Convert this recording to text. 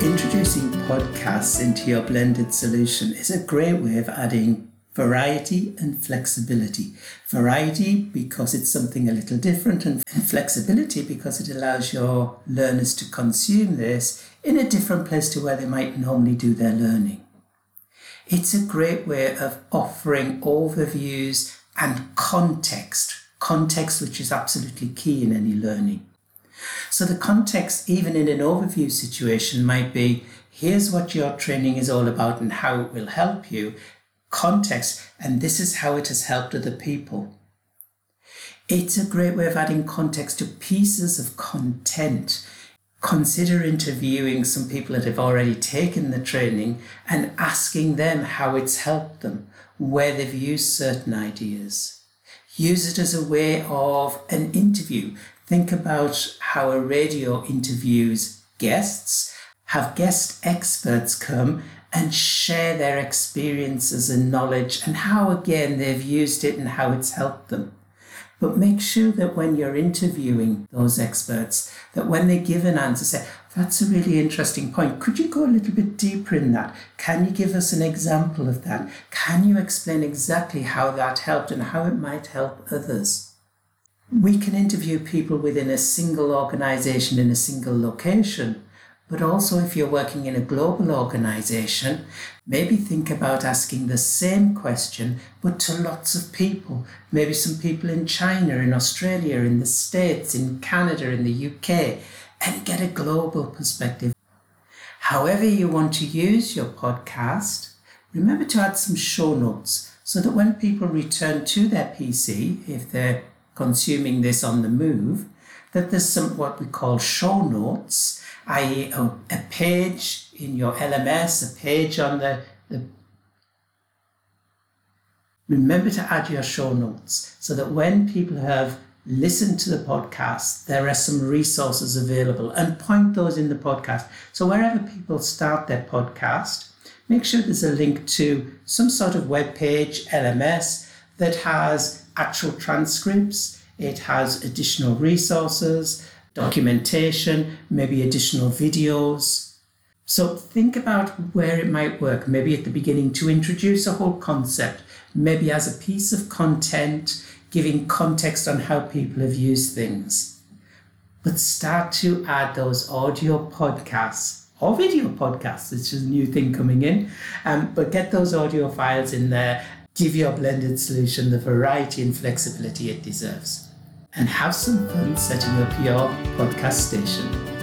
Introducing podcasts into your blended solution is a great way of adding variety and flexibility. Variety because it's something a little different, and flexibility because it allows your learners to consume this in a different place to where they might normally do their learning. It's a great way of offering overviews and context, context which is absolutely key in any learning. So the context, even in an overview situation, might be here's what your training is all about and how it will help you, context, and this is how it has helped other people. It's a great way of adding context to pieces of content. Consider interviewing some people that have already taken the training and asking them how it's helped them, where they've used certain ideas. Use it as a way of an interview. Think about how a radio interviews guests. Have guest experts come and share their experiences and knowledge and how, again, they've used it and how it's helped them. But make sure that when you're interviewing those experts, that when they give an answer, say, that's a really interesting point. Could you go a little bit deeper in that? Can you give us an example of that? Can you explain exactly how that helped and how it might help others? We can interview people within a single organization in a single location, but also, if you're working in a global organization, maybe think about asking the same question, but to lots of people. Maybe some people in China, in Australia, in the States, in Canada, in the UK, and get a global perspective. However, you want to use your podcast, remember to add some show notes so that when people return to their PC, if they're consuming this on the move, that there's some what we call show notes i.e., a, a page in your LMS, a page on the, the Remember to add your show notes so that when people have listened to the podcast, there are some resources available and point those in the podcast. So wherever people start their podcast, make sure there's a link to some sort of web page, LMS, that has actual transcripts, it has additional resources, documentation, maybe additional videos. So think about where it might work, maybe at the beginning to introduce a whole concept, maybe as a piece of content, giving context on how people have used things. But start to add those audio podcasts or video podcasts, which is a new thing coming in. Um, but get those audio files in there, give your blended solution the variety and flexibility it deserves and have some fun setting up your podcast station.